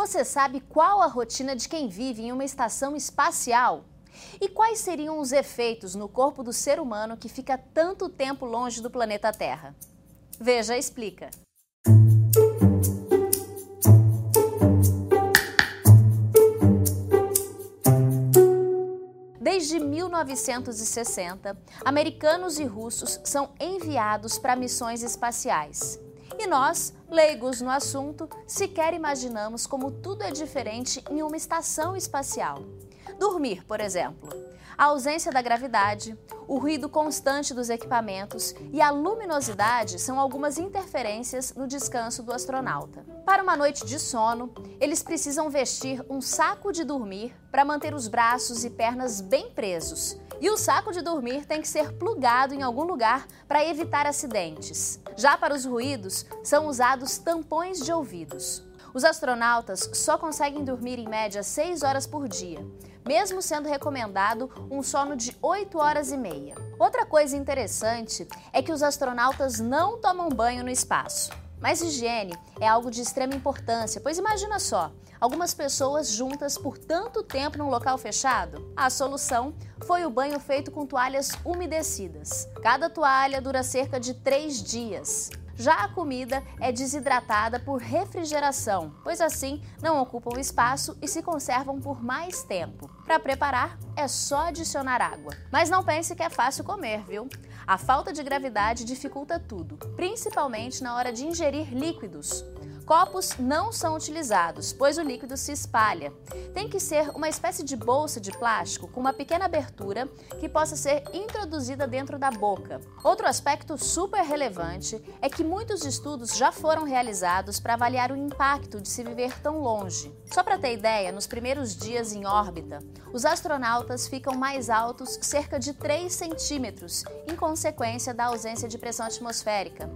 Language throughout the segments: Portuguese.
Você sabe qual a rotina de quem vive em uma estação espacial? E quais seriam os efeitos no corpo do ser humano que fica tanto tempo longe do planeta Terra? Veja, explica. Desde 1960, americanos e russos são enviados para missões espaciais. E nós, leigos no assunto, sequer imaginamos como tudo é diferente em uma estação espacial. Dormir, por exemplo. A ausência da gravidade, o ruído constante dos equipamentos e a luminosidade são algumas interferências no descanso do astronauta. Para uma noite de sono, eles precisam vestir um saco de dormir para manter os braços e pernas bem presos. E o saco de dormir tem que ser plugado em algum lugar para evitar acidentes. Já para os ruídos, são usados tampões de ouvidos. Os astronautas só conseguem dormir em média 6 horas por dia, mesmo sendo recomendado um sono de 8 horas e meia. Outra coisa interessante é que os astronautas não tomam banho no espaço. Mas higiene é algo de extrema importância, pois imagina só, algumas pessoas juntas por tanto tempo num local fechado? A solução foi o banho feito com toalhas umedecidas. Cada toalha dura cerca de três dias. Já a comida é desidratada por refrigeração, pois assim não ocupam espaço e se conservam por mais tempo. Para preparar, é só adicionar água. Mas não pense que é fácil comer, viu? A falta de gravidade dificulta tudo, principalmente na hora de ingerir líquidos. Copos não são utilizados, pois o líquido se espalha. Tem que ser uma espécie de bolsa de plástico com uma pequena abertura que possa ser introduzida dentro da boca. Outro aspecto super relevante é que muitos estudos já foram realizados para avaliar o impacto de se viver tão longe. Só para ter ideia, nos primeiros dias em órbita, os astronautas ficam mais altos cerca de 3 centímetros, em consequência da ausência de pressão atmosférica.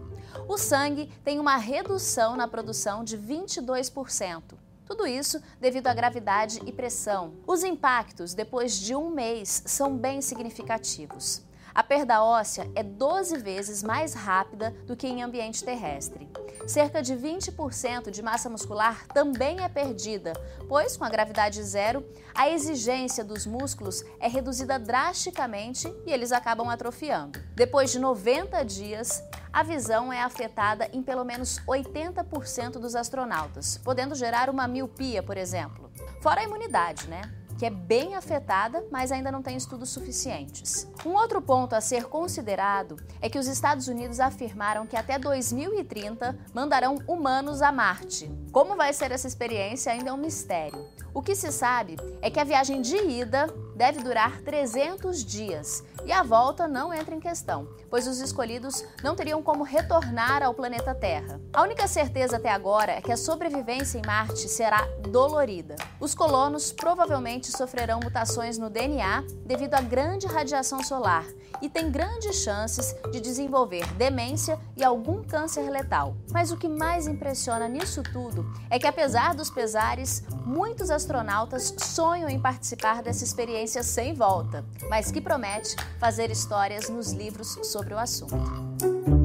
O sangue tem uma redução na produção de 22%. Tudo isso devido à gravidade e pressão. Os impactos depois de um mês são bem significativos. A perda óssea é 12 vezes mais rápida do que em ambiente terrestre. Cerca de 20% de massa muscular também é perdida, pois, com a gravidade zero, a exigência dos músculos é reduzida drasticamente e eles acabam atrofiando. Depois de 90 dias, a visão é afetada em pelo menos 80% dos astronautas, podendo gerar uma miopia, por exemplo. Fora a imunidade, né? Que é bem afetada, mas ainda não tem estudos suficientes. Um outro ponto a ser considerado é que os Estados Unidos afirmaram que até 2030 mandarão humanos a Marte. Como vai ser essa experiência ainda é um mistério. O que se sabe é que a viagem de ida deve durar 300 dias e a volta não entra em questão, pois os escolhidos não teriam como retornar ao planeta Terra. A única certeza até agora é que a sobrevivência em Marte será dolorida. Os colonos provavelmente sofrerão mutações no DNA devido à grande radiação solar e têm grandes chances de desenvolver demência e algum câncer letal. Mas o que mais impressiona nisso tudo é que, apesar dos pesares, muitos astronautas sonham em participar dessa experiência sem volta, mas que promete fazer histórias nos livros sobre o assunto.